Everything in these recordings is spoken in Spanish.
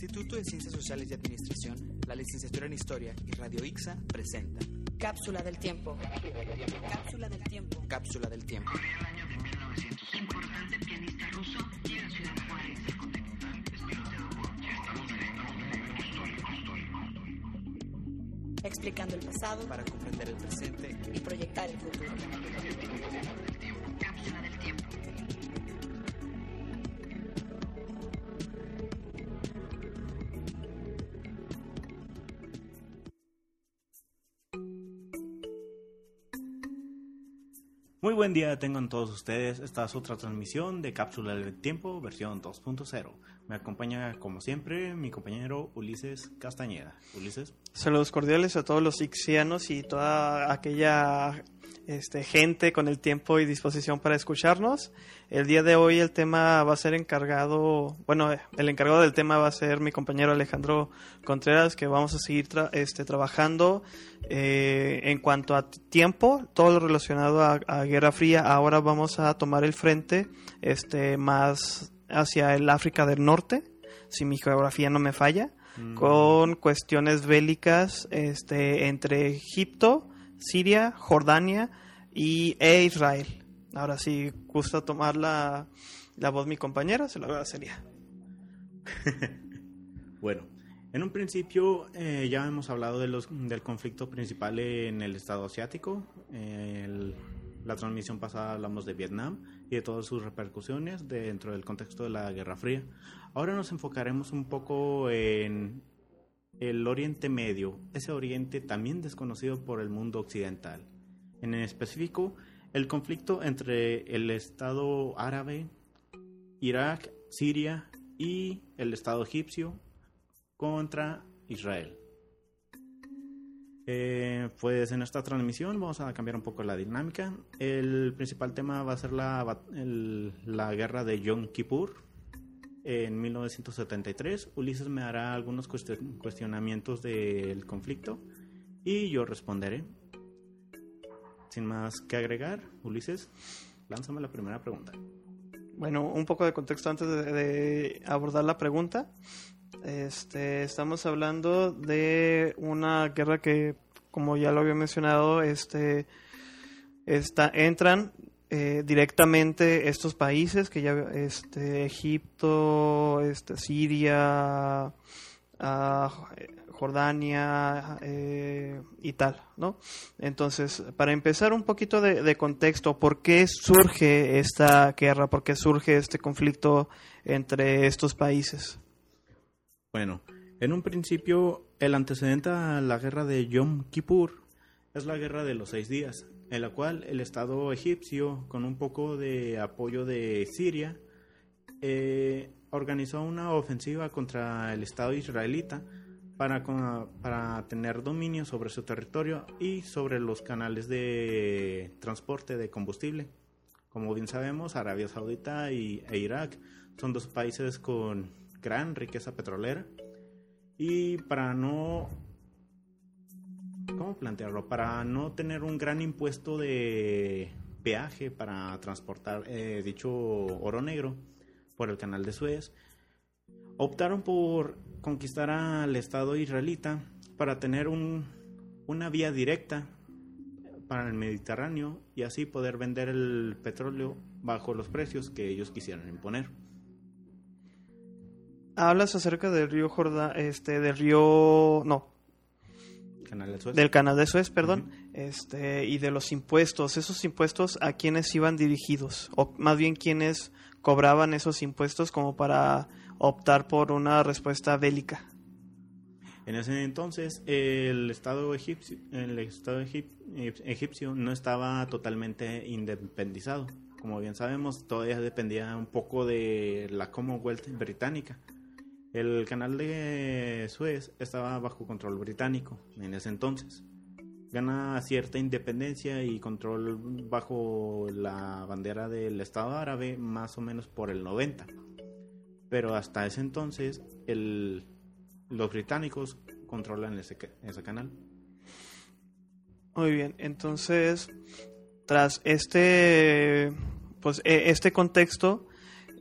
Instituto de Ciencias Sociales y Administración, la licenciatura en Historia y Radio IXA presenta Cápsula del tiempo. Cápsula del tiempo. Cápsula del Tiempo. el año de 1900. Importante pianista ruso llega a Ciudad Juárez. Explicando el pasado Para comprender el presente, y proyectar el futuro. Buen día tengan todos ustedes. Esta es otra transmisión de Cápsula del Tiempo, versión 2.0. Me acompaña, como siempre, mi compañero Ulises Castañeda. Ulises. Saludos cordiales a todos los ixianos y toda aquella este, gente con el tiempo y disposición para escucharnos. El día de hoy el tema va a ser encargado, bueno, el encargado del tema va a ser mi compañero Alejandro Contreras, que vamos a seguir tra- este, trabajando eh, en cuanto a tiempo, todo lo relacionado a, a Guerra Fría. Ahora vamos a tomar el frente este, más hacia el África del Norte, si mi geografía no me falla con cuestiones bélicas este, entre Egipto, Siria, Jordania y, e Israel. Ahora sí, gusta tomar la, la voz mi compañera, se lo agradecería. Bueno, en un principio eh, ya hemos hablado de los, del conflicto principal en el estado asiático. El- la transmisión pasada hablamos de Vietnam y de todas sus repercusiones dentro del contexto de la Guerra Fría. Ahora nos enfocaremos un poco en el Oriente Medio, ese Oriente también desconocido por el mundo occidental. En específico, el conflicto entre el Estado árabe, Irak, Siria y el Estado egipcio contra Israel. Eh, pues en esta transmisión vamos a cambiar un poco la dinámica. El principal tema va a ser la, el- la guerra de Yom Kippur en 1973. Ulises me hará algunos cuestion- cuestionamientos del conflicto y yo responderé. Sin más que agregar, Ulises, lánzame la primera pregunta. Bueno, un poco de contexto antes de, de abordar la pregunta. Este, estamos hablando de una guerra que, como ya lo había mencionado, este, está, entran eh, directamente estos países que ya, este, Egipto, este, Siria, ah, Jordania eh, y tal, ¿no? Entonces, para empezar un poquito de, de contexto, ¿por qué surge esta guerra? ¿Por qué surge este conflicto entre estos países? Bueno, en un principio, el antecedente a la guerra de Yom Kippur es la guerra de los seis días, en la cual el Estado egipcio, con un poco de apoyo de Siria, eh, organizó una ofensiva contra el Estado israelita para, para tener dominio sobre su territorio y sobre los canales de transporte de combustible. Como bien sabemos, Arabia Saudita y, e Irak son dos países con gran riqueza petrolera y para no ¿cómo plantearlo? Para no tener un gran impuesto de peaje para transportar eh, dicho oro negro por el canal de Suez, optaron por conquistar al Estado israelita para tener un, una vía directa para el Mediterráneo y así poder vender el petróleo bajo los precios que ellos quisieran imponer. Hablas acerca del río Jordán, este, del río, no, Canal de Suez. del canal de Suez, perdón, este, y de los impuestos. Esos impuestos a quienes iban dirigidos, o más bien quienes cobraban esos impuestos como para optar por una respuesta bélica. En ese entonces, el Estado egipcio, el Estado egip- egipcio no estaba totalmente independizado. Como bien sabemos, todavía dependía un poco de la Commonwealth británica. El canal de Suez estaba bajo control británico en ese entonces. Gana cierta independencia y control bajo la bandera del Estado árabe más o menos por el 90. Pero hasta ese entonces, el, los británicos controlan ese, ese canal. Muy bien, entonces, tras este, pues, e- este contexto,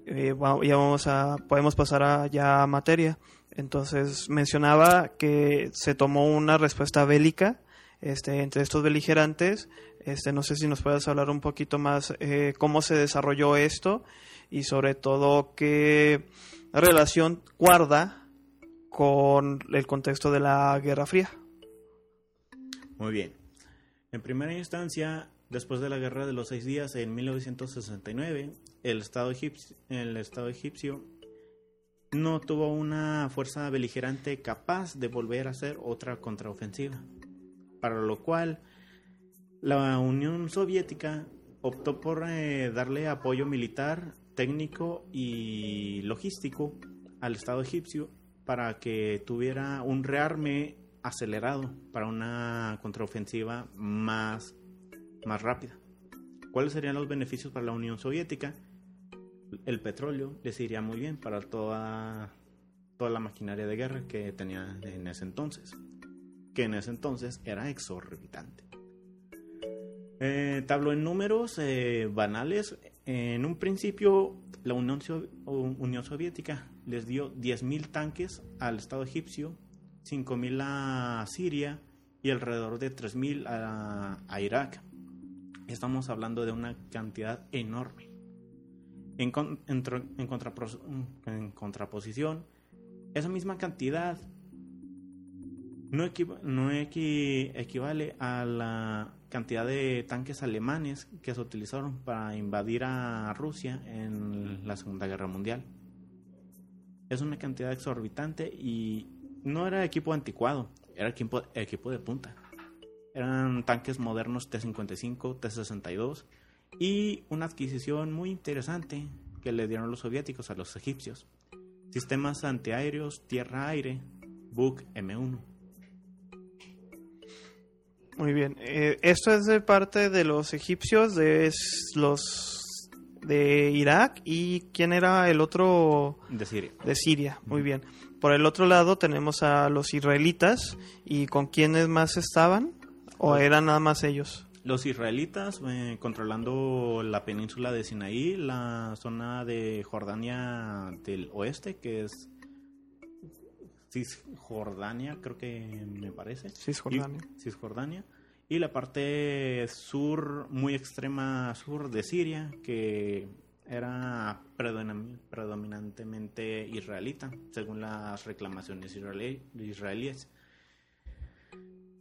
eh, ya vamos a, podemos pasar a, ya a materia. Entonces mencionaba que se tomó una respuesta bélica este, entre estos beligerantes. Este, no sé si nos puedes hablar un poquito más eh, cómo se desarrolló esto y sobre todo qué relación guarda con el contexto de la Guerra Fría. Muy bien. En primera instancia, después de la Guerra de los Seis Días en 1969, el Estado egipcio, el Estado egipcio no tuvo una fuerza beligerante capaz de volver a hacer otra contraofensiva, para lo cual la Unión Soviética optó por eh, darle apoyo militar, técnico y logístico al Estado egipcio para que tuviera un rearme acelerado para una contraofensiva más, más rápida. ¿Cuáles serían los beneficios para la Unión Soviética? El petróleo les iría muy bien para toda, toda la maquinaria de guerra que tenía en ese entonces, que en ese entonces era exorbitante. Eh, tablo en números eh, banales. En un principio, la Unión, So- Unión Soviética les dio 10.000 tanques al Estado egipcio, 5.000 a Siria y alrededor de 3.000 a, a Irak. Estamos hablando de una cantidad enorme. En, contraposición, esa misma cantidad no, equiva- no equi- equivale a la cantidad de tanques alemanes que se utilizaron para invadir a Rusia en la Segunda Guerra Mundial. Es una cantidad exorbitante y no era equipo anticuado, era equipo de punta. Eran tanques modernos T-55, T-62 y una adquisición muy interesante que le dieron los soviéticos a los egipcios. Sistemas antiaéreos tierra-aire, Buk M1. Muy bien. Eh, esto es de parte de los egipcios, de los de Irak y quién era el otro de Siria. de Siria. Muy bien. Por el otro lado tenemos a los israelitas y con quiénes más estaban o eran nada más ellos. Los israelitas eh, controlando la península de Sinaí, la zona de Jordania del oeste, que es Cisjordania, creo que me parece. Cisjordania. Y, Cisjordania. Y la parte sur, muy extrema sur de Siria, que era predomin- predominantemente israelita, según las reclamaciones israelí- israelíes.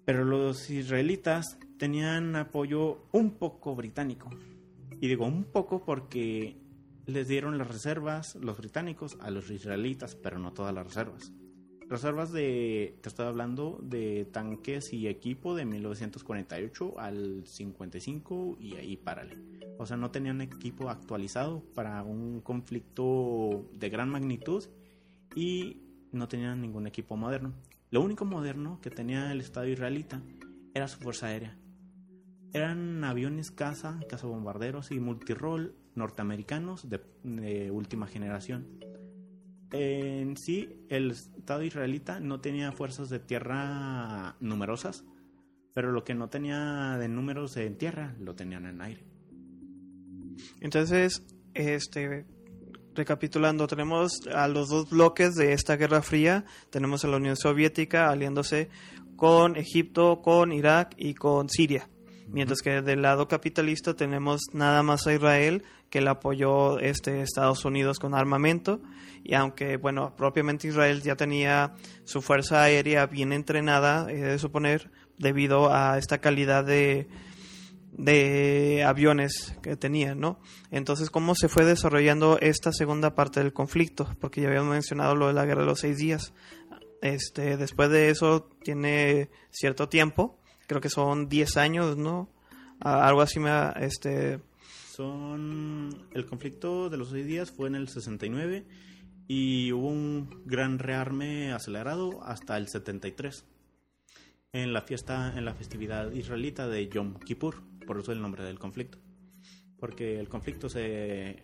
Pero los israelitas tenían apoyo un poco británico. Y digo un poco porque les dieron las reservas, los británicos, a los israelitas, pero no todas las reservas. Reservas de, te estoy hablando de tanques y equipo de 1948 al 55 y ahí párale. O sea, no tenían equipo actualizado para un conflicto de gran magnitud y no tenían ningún equipo moderno. Lo único moderno que tenía el Estado israelita era su fuerza aérea. Eran aviones caza, cazabombarderos y multirol norteamericanos de, de última generación. En sí, el Estado israelita no tenía fuerzas de tierra numerosas, pero lo que no tenía de números en tierra lo tenían en aire. Entonces, este recapitulando, tenemos a los dos bloques de esta Guerra Fría, tenemos a la Unión Soviética aliándose con Egipto, con Irak y con Siria. Mientras que del lado capitalista tenemos nada más a Israel que le apoyó este Estados Unidos con armamento. Y aunque bueno propiamente Israel ya tenía su fuerza aérea bien entrenada he de suponer debido a esta calidad de de aviones que tenían, ¿no? Entonces, ¿cómo se fue desarrollando esta segunda parte del conflicto? Porque ya habíamos mencionado lo de la guerra de los seis días. Este, después de eso tiene cierto tiempo, creo que son 10 años, ¿no? Algo así me este Son el conflicto de los seis días fue en el 69 y hubo un gran rearme acelerado hasta el 73 en la fiesta en la festividad israelita de Yom Kippur, por eso el nombre del conflicto. Porque el conflicto se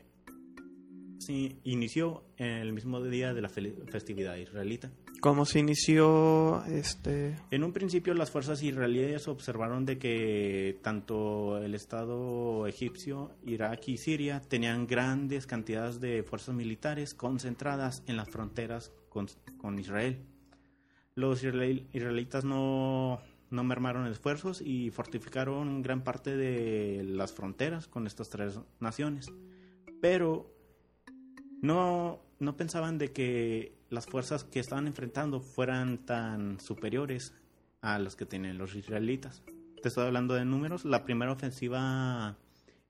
sí, inició el mismo día de la festividad israelita. ¿Cómo se inició este En un principio las fuerzas israelíes observaron de que tanto el Estado egipcio, Irak y Siria tenían grandes cantidades de fuerzas militares concentradas en las fronteras con, con Israel. Los israel- israelitas no, no mermaron esfuerzos y fortificaron gran parte de las fronteras con estas tres naciones. Pero no, no pensaban de que las fuerzas que estaban enfrentando fueran tan superiores a las que tenían los israelitas. Te estoy hablando de números. La primera ofensiva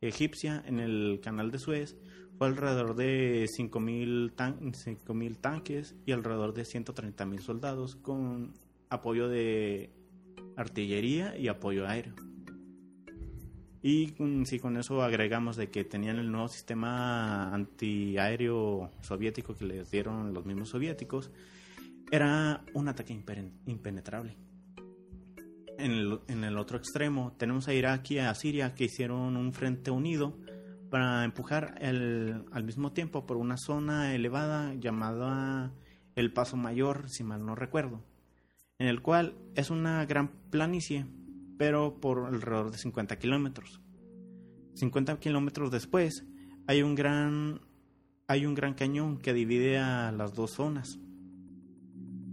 egipcia en el canal de Suez fue alrededor de 5.000 tan 5.000 tanques y alrededor de 130.000 soldados con apoyo de artillería y apoyo aéreo. Y si con eso agregamos de que tenían el nuevo sistema antiaéreo soviético que les dieron los mismos soviéticos, era un ataque impen- impenetrable. En el, en el otro extremo tenemos a Irak y a Siria que hicieron un frente unido para empujar el- al mismo tiempo por una zona elevada llamada el Paso Mayor, si mal no recuerdo, en el cual es una gran planicie pero por alrededor de 50 kilómetros. 50 kilómetros después hay un gran hay un gran cañón que divide a las dos zonas.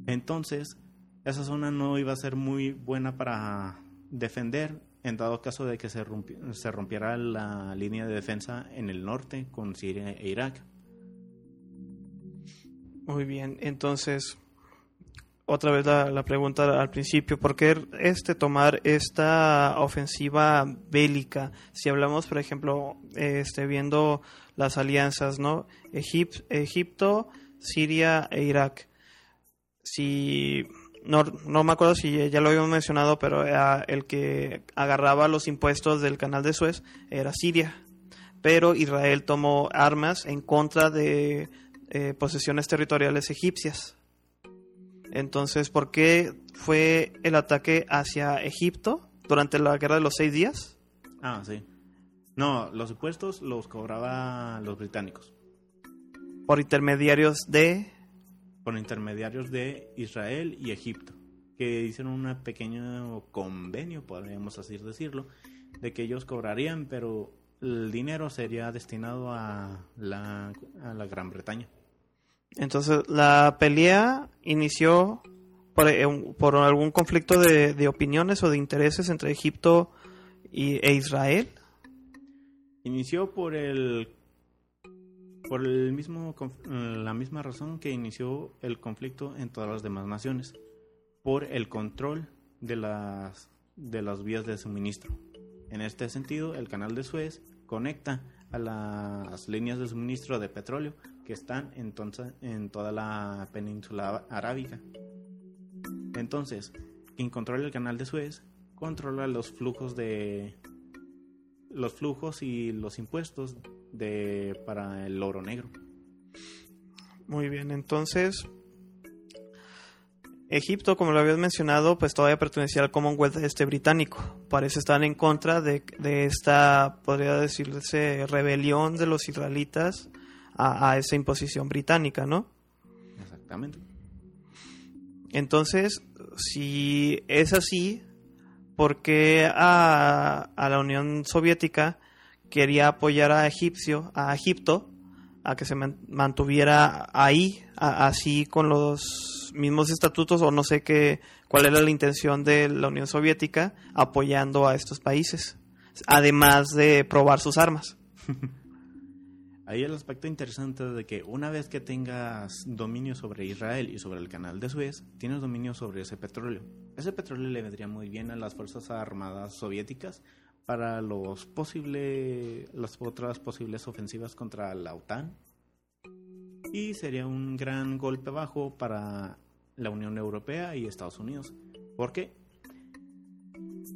Entonces, esa zona no iba a ser muy buena para defender en dado caso de que se, se rompiera la línea de defensa en el norte con Siria e Irak. Muy bien, entonces otra vez la, pregunta al principio, ¿por qué este tomar esta ofensiva bélica? Si hablamos, por ejemplo, este viendo las alianzas, ¿no? Egip- Egipto, Siria e Irak. Si no, no me acuerdo si ya lo habíamos mencionado, pero era el que agarraba los impuestos del canal de Suez era Siria. Pero Israel tomó armas en contra de eh, posesiones territoriales egipcias. Entonces, ¿por qué fue el ataque hacia Egipto durante la guerra de los seis días? Ah, sí. No, los impuestos los cobraban los británicos Por intermediarios de... por intermediarios de Israel y Egipto, que hicieron un pequeño convenio, podríamos así decirlo, de que ellos cobrarían, pero el dinero sería destinado a la, a la Gran Bretaña. Entonces, la pelea inició por, eh, por algún conflicto de, de opiniones o de intereses entre Egipto y, e Israel. Inició por el por el mismo conf- la misma razón que inició el conflicto en todas las demás naciones, por el control de las de las vías de suministro. En este sentido, el canal de Suez conecta a las líneas de suministro de petróleo que están entonces en toda la península arábica. Entonces, quien controla el canal de Suez controla los flujos de los flujos y los impuestos de para el oro negro. Muy bien, entonces Egipto, como lo habías mencionado, pues todavía pertenecía al Commonwealth este británico. Parece estar en contra de, de esta, podría decirse, rebelión de los israelitas a, a esa imposición británica, ¿no? Exactamente. Entonces, si es así, ¿por qué a, a la Unión Soviética quería apoyar a Egipcio, a Egipto, a que se man- mantuviera ahí, a- así con los mismos estatutos, o no sé qué, cuál era la intención de la Unión Soviética apoyando a estos países, además de probar sus armas? Ahí el aspecto interesante de que una vez que tengas dominio sobre Israel y sobre el canal de Suez, tienes dominio sobre ese petróleo. Ese petróleo le vendría muy bien a las fuerzas armadas soviéticas para los posible, las otras posibles ofensivas contra la OTAN. Y sería un gran golpe bajo para la Unión Europea y Estados Unidos. ¿Por qué?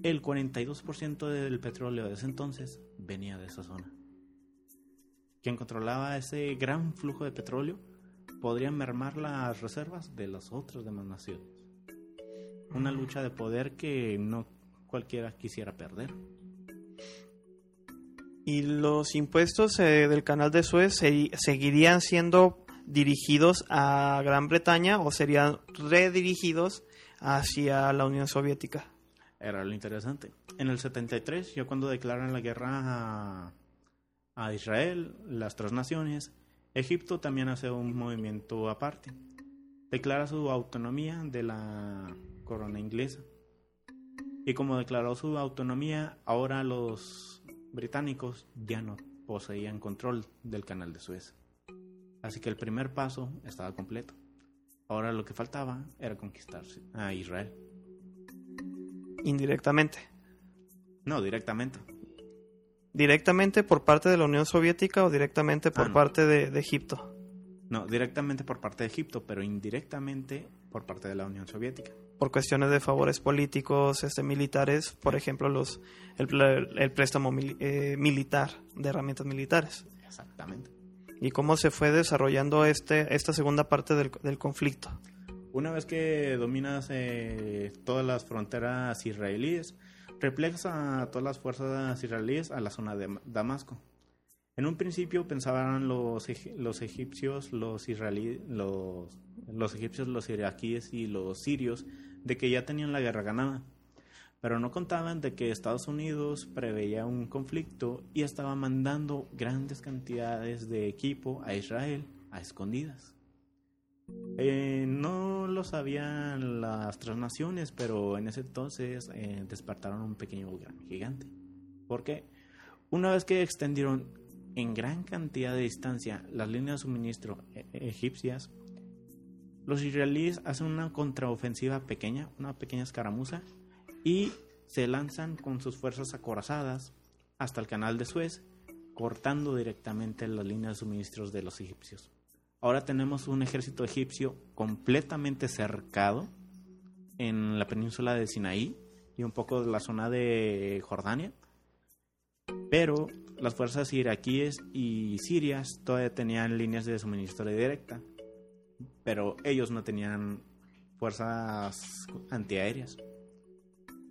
El 42% del petróleo de ese entonces venía de esa zona quien controlaba ese gran flujo de petróleo podría mermar las reservas de las otras demás naciones. Una lucha de poder que no cualquiera quisiera perder. ¿Y los impuestos eh, del canal de Suez se- seguirían siendo dirigidos a Gran Bretaña o serían redirigidos hacia la Unión Soviética? Era lo interesante. En el 73, ya cuando declaran la guerra a, a Israel, las tres naciones, Egipto también hace un movimiento aparte. Declara su autonomía de la corona inglesa. Y como declaró su autonomía, ahora los británicos ya no poseían control del canal de Suez. Así que el primer paso estaba completo. Ahora lo que faltaba era conquistar a Israel. Indirectamente. No, directamente. ¿Directamente por parte de la Unión Soviética o directamente por Ah, no. parte de, de Egipto? No, directamente por parte de Egipto, pero indirectamente por parte de la Unión Soviética. Por cuestiones de favores políticos, este, militares, por ejemplo, los el, el préstamo eh, militar de herramientas militares. Exactamente. ¿Y cómo se fue desarrollando este, esta segunda parte del, del conflicto? Una vez que dominas eh, todas las fronteras israelíes, replegas a todas las fuerzas israelíes a la zona de Damasco. En un principio pensaban los egipcios, los israelíes, los, los egipcios, los iraquíes y los sirios de que ya tenían la guerra ganada. Pero no contaban de que Estados Unidos preveía un conflicto y estaba mandando grandes cantidades de equipo a Israel a escondidas. Eh, no lo sabían las tres naciones, pero en ese entonces eh, despertaron un pequeño gigante. ¿Por qué? Una vez que extendieron en gran cantidad de distancia las líneas de suministro eh, egipcias, los israelíes hacen una contraofensiva pequeña, una pequeña escaramuza, y se lanzan con sus fuerzas acorazadas hasta el canal de Suez, cortando directamente las líneas de suministros de los egipcios. Ahora tenemos un ejército egipcio completamente cercado en la península de Sinaí y un poco de la zona de Jordania. Pero las fuerzas iraquíes y sirias todavía tenían líneas de suministro directa. Pero ellos no tenían fuerzas antiaéreas.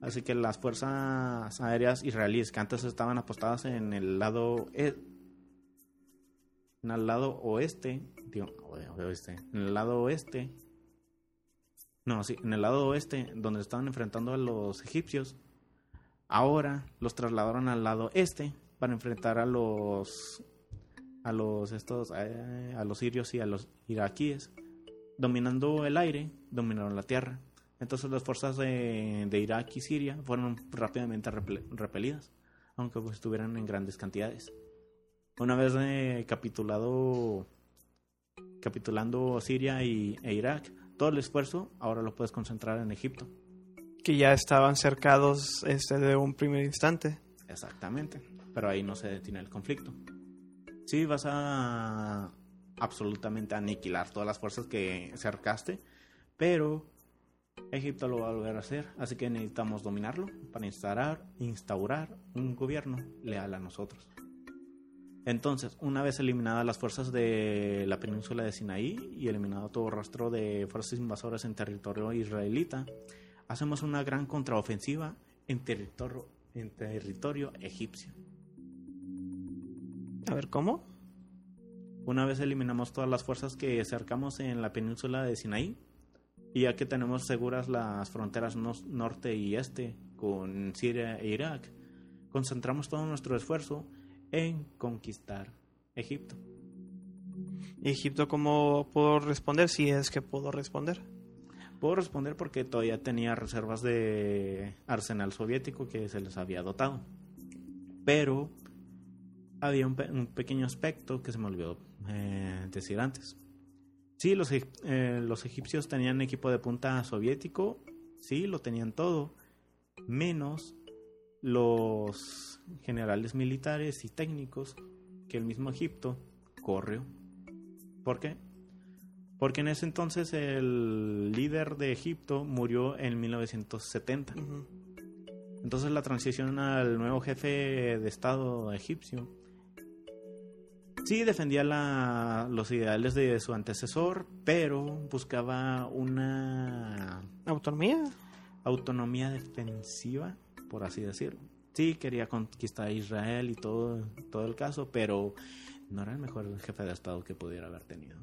Así que las fuerzas aéreas israelíes que antes estaban apostadas en el lado en el lado oeste, digo, oeste, en el lado oeste, no, sí, en el lado oeste, donde estaban enfrentando a los egipcios, ahora los trasladaron al lado este para enfrentar a los, a los estos, eh, a los sirios y a los iraquíes, dominando el aire, dominaron la tierra. Entonces las fuerzas de, de Irak y Siria fueron rápidamente repel- repelidas, aunque pues, estuvieran en grandes cantidades. Una vez eh, capitulado, capitulando Siria y, e Irak, todo el esfuerzo ahora lo puedes concentrar en Egipto. Que ya estaban cercados este, de un primer instante. Exactamente. Pero ahí no se detiene el conflicto. Sí, vas a absolutamente aniquilar todas las fuerzas que cercaste, pero Egipto lo va a volver a hacer, así que necesitamos dominarlo para instaurar, instaurar un gobierno leal a nosotros. Entonces, una vez eliminadas las fuerzas de la península de Sinaí y eliminado todo rastro de fuerzas invasoras en territorio israelita, hacemos una gran contraofensiva en territorio, en territorio egipcio. A ver, ¿cómo? Una vez eliminamos todas las fuerzas que cercamos en la península de Sinaí, y ya que tenemos seguras las fronteras norte y este con Siria e Irak, concentramos todo nuestro esfuerzo en conquistar Egipto. ¿Y Egipto cómo pudo responder? Si es que pudo responder. Puedo responder porque todavía tenía reservas de arsenal soviético que se les había dotado. Pero había un, pe- un pequeño aspecto que se me olvidó eh, decir antes. Sí, los, eh, los egipcios tenían equipo de punta soviético, sí, lo tenían todo, menos los generales militares y técnicos que el mismo Egipto corrió. ¿Por qué? Porque en ese entonces el líder de Egipto murió en 1970. Ujú. Entonces la transición al nuevo jefe de Estado egipcio sí defendía la- los ideales de su antecesor, pero buscaba una ¿Autonomía? autonomía defensiva, por así decirlo. Sí, quería conquistar a Israel y todo, todo el caso, pero no era el mejor jefe de Estado que pudiera haber tenido.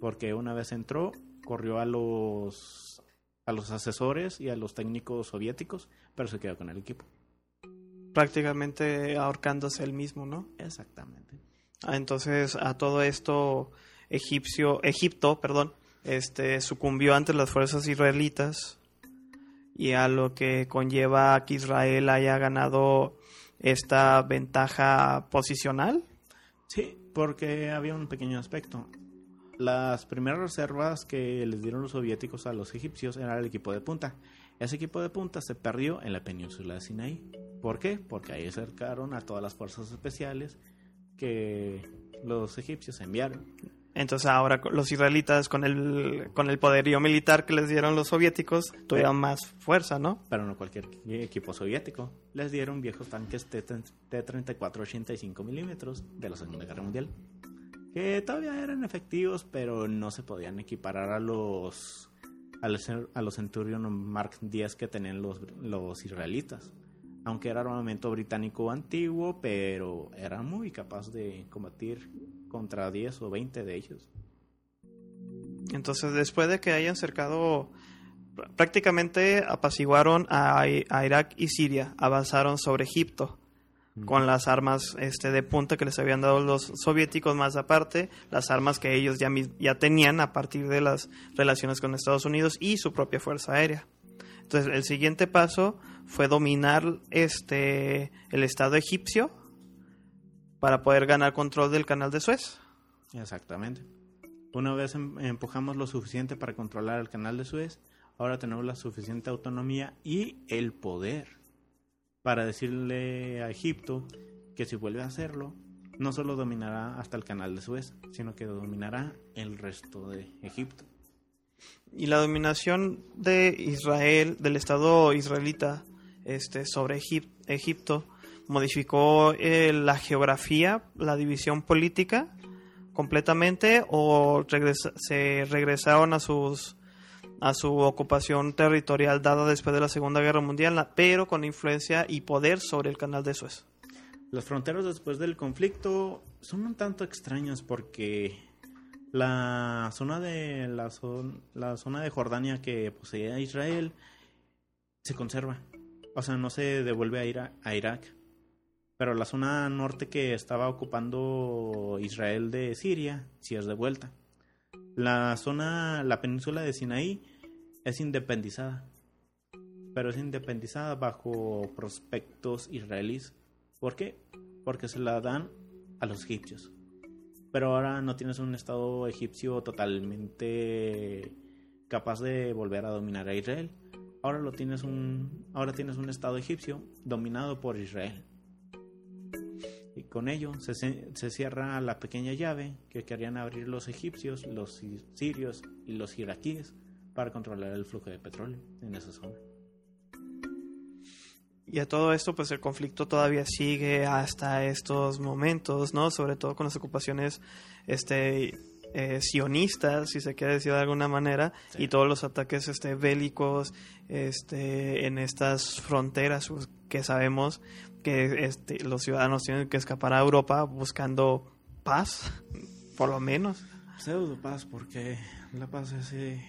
Porque una vez entró, corrió a los, a los asesores y a los técnicos soviéticos, pero se quedó con el equipo. Prácticamente ahorcándose él mismo, ¿no? Exactamente. Ah, Entonces, a todo esto, egipcio, Egipto, perdón, este, sucumbió ante las fuerzas israelitas y a lo que conlleva que Israel haya ganado esta ventaja posicional. Sí, porque había un pequeño aspecto. Las primeras reservas que les dieron los soviéticos a los egipcios era el equipo de punta. Ese equipo de punta se perdió en la península de Sinaí. ¿Por qué? Porque ahí acercaron a todas las fuerzas especiales que los egipcios enviaron. Entonces ahora los israelitas con el, con el poderío militar que les dieron los soviéticos tuvieron más fuerza, ¿no? Pero no cualquier equipo soviético. Les dieron viejos tanques T-34 85 milímetros de la Segunda Guerra Mundial. Que todavía eran efectivos, pero no se podían equiparar a los a los, a los Centurion Mark 10 que tenían los, los israelitas. Aunque era armamento británico antiguo, pero era muy capaz de combatir contra 10 o 20 de ellos. Entonces después de que hayan cercado, pr- prácticamente apaciguaron a, Irak y Siria, avanzaron sobre Egipto con las armas este, de punta que les habían dado los soviéticos, más aparte las armas que ellos ya, ya tenían a partir de las relaciones con Estados Unidos y su propia fuerza aérea. Entonces el siguiente paso fue dominar este, el Estado egipcio para poder ganar control del canal de Suez. Exactamente. Una vez em- empujamos lo suficiente para controlar el canal de Suez, ahora tenemos la suficiente autonomía y el poder para decirle a Egipto que si vuelve a hacerlo, no solo dominará hasta el canal de Suez, sino que dominará el resto de Egipto. y la dominación de Israel, del Estado israelita este, sobre Egip- Egipto, modificó eh, la geografía, la división política completamente o regresa- se regresaron a sus a su ocupación territorial dada después de la Segunda Guerra Mundial, pero con influencia y poder sobre el canal de Suez. Las fronteras después del conflicto son un tanto extrañas porque la zona de la, zon- la zona de Jordania que poseía Israel se conserva. O sea, no se devuelve a, Ira- a Irak. Pero la zona norte que estaba ocupando Israel de Siria sí es devuelta. La zona, la península de Sinaí es independizada. Pero es independizada bajo prospectos israelíes. ¿Por qué? Porque se la dan a los egipcios. Pero ahora no tienes un estado egipcio totalmente capaz de volver a dominar a Israel. Ahora lo tienes un ahora tienes un estado egipcio dominado por Israel. Y con ello se, se cierra la pequeña llave que querían abrir los egipcios, los si- sirios y los iraquíes para controlar el flujo de petróleo en esa zona. Y a todo esto, pues el conflicto todavía sigue hasta estos momentos, ¿no? Sobre todo con las ocupaciones este, eh, sionistas, si se quiere decir de alguna manera, Sí. y todos los ataques este, bélicos este, en estas fronteras pues, que sabemos que este, los ciudadanos tienen que escapar a Europa buscando paz, por lo menos. Pseudo paz, porque la paz es ese,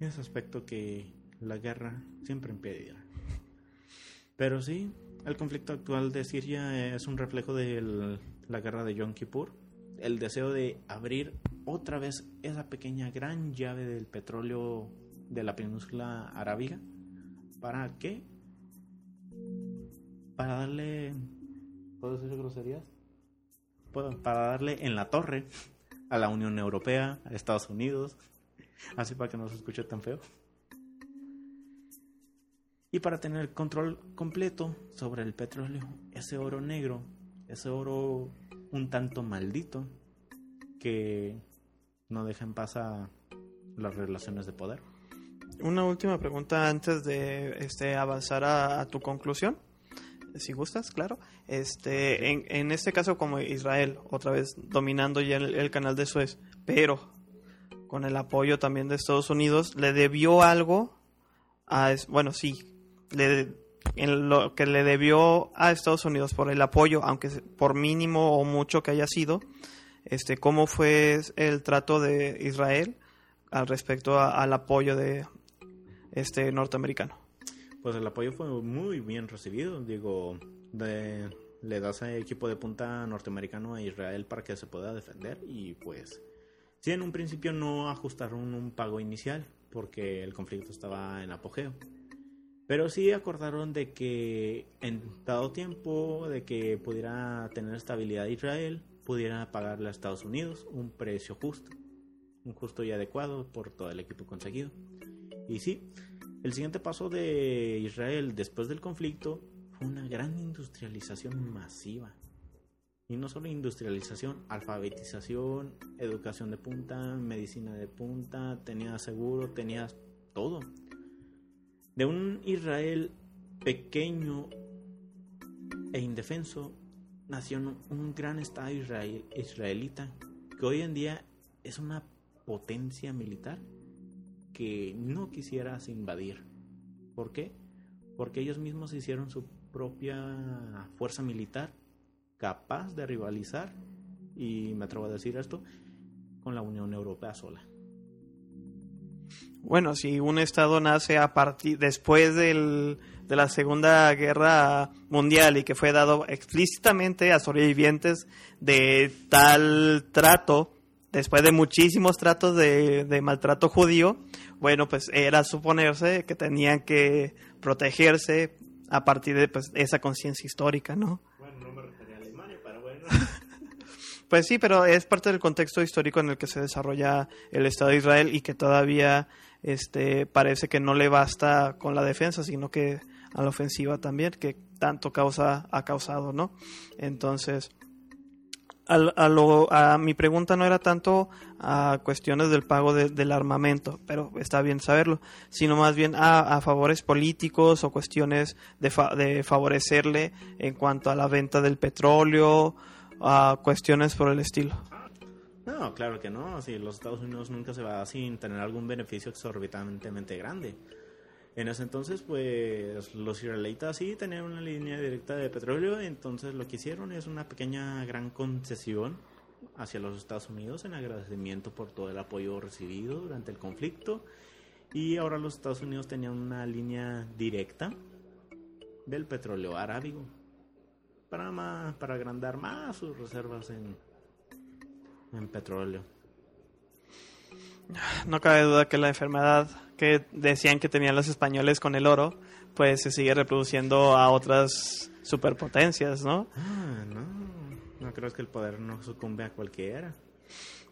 ese aspecto que la guerra siempre impedirá. Pero sí, el conflicto actual de Siria es un reflejo de la guerra de Yom Kippur. El deseo de abrir otra vez esa pequeña gran llave del petróleo de la península arábiga. ¿Para qué? Para darle... ¿Puedo decir groserías? Puedo- Para darle en la torre a la Unión Europea, a Estados Unidos, así para que no se escuche tan feo. Y para tener control completo sobre el petróleo, ese oro negro, ese oro un tanto maldito que no deja en paz a las relaciones de poder. Una última pregunta antes de este, avanzar a, a tu conclusión, si gustas, claro. Este, en, en este caso, como Israel, otra vez dominando ya el, el canal de Suez, pero con el apoyo también de Estados Unidos, le debió algo a, bueno, sí, le en lo que le debió a Estados Unidos por el apoyo, aunque por mínimo o mucho que haya sido, este, cómo fue el trato de Israel al respecto a- al apoyo de este norteamericano. Pues el apoyo fue muy bien recibido. Digo, de- le das a equipo de punta norteamericano a Israel para que se pueda defender y pues sí, en un principio no ajustaron un pago inicial porque el conflicto estaba en apogeo. Pero sí acordaron de que en dado tiempo de que pudiera tener estabilidad Israel, pudiera pagarle a Estados Unidos un precio justo, un justo y adecuado por todo el equipo conseguido. Y sí, el siguiente paso de Israel después del conflicto fue una gran industrialización masiva. Y no solo industrialización, alfabetización, educación de punta, medicina de punta, tenías seguro, tenías todo. De un Israel pequeño e indefenso nació un- gran estado israel- israelita que hoy en día es una potencia militar que no quisieras invadir. ¿Por qué? Porque ellos mismos hicieron su propia fuerza militar capaz de rivalizar, y me atrevo a decir esto, con la Unión Europea sola. Bueno, si un estado nace a partir después del- de la Segunda Guerra Mundial y que fue dado explícitamente a sobrevivientes de tal trato, después de muchísimos tratos de, de maltrato judío, bueno, pues era suponerse que tenían que protegerse a partir de pues, esa conciencia histórica, ¿no? Bueno, no me refería a Alemania, pero bueno. Pues sí, pero es parte del contexto histórico en el que se desarrolla el Estado de Israel y que todavía este, parece que no le basta con la defensa, sino que a la ofensiva también, que tanto causa ha causado, ¿no? Entonces, al- a, lo- a mi pregunta no era tanto a cuestiones del pago de- del armamento, pero está bien saberlo, sino más bien a, a favores políticos o cuestiones de, fa- de favorecerle en cuanto a la venta del petróleo, a cuestiones por el estilo. No, claro que no. Si los Estados Unidos nunca se va sin tener algún beneficio exorbitantemente grande. En ese entonces, pues los israelitas sí tenían una línea directa de petróleo, entonces lo que hicieron es una pequeña gran concesión hacia los Estados Unidos en agradecimiento por todo el apoyo recibido durante el conflicto. Y ahora los Estados Unidos tenían una línea directa del petróleo arábigo para, más, para agrandar más sus reservas en, en petróleo. No cabe duda que la enfermedad que decían que tenían los españoles con el oro, pues se sigue reproduciendo a otras superpotencias, ¿no? Ah, no. No creo que el poder no sucumbe a cualquiera.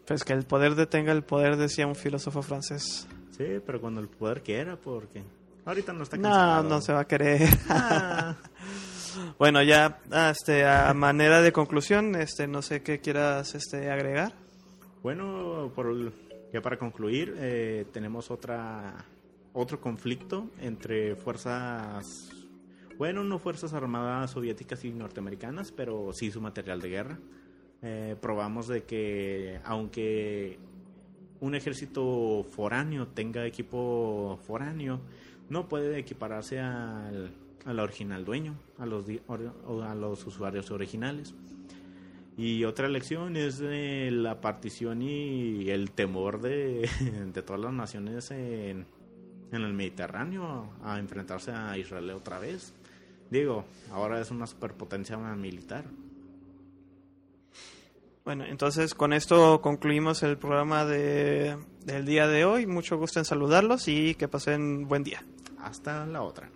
Pues que el poder detenga el poder, decía un filósofo francés. Sí, pero cuando el poder quiera, porque ahorita no está No, no se va a querer. Ah, bueno, ya este, a manera de conclusión, este, no sé qué quieras este, agregar. bueno, por el- ya para concluir, eh, tenemos otra otro conflicto entre fuerzas, bueno, no fuerzas armadas soviéticas y norteamericanas, pero sí su material de guerra. Eh, probamos de que aunque un ejército foráneo tenga equipo foráneo, no puede equipararse al, al original dueño, a los, a los usuarios originales. Y otra lección es eh, la partición y el temor de, de todas las naciones en, en el Mediterráneo a enfrentarse a Israel otra vez. Digo, ahora es una superpotencia militar. Bueno, entonces con esto concluimos el programa de, del día de hoy. Mucho gusto en saludarlos y que pasen buen día. Hasta la otra.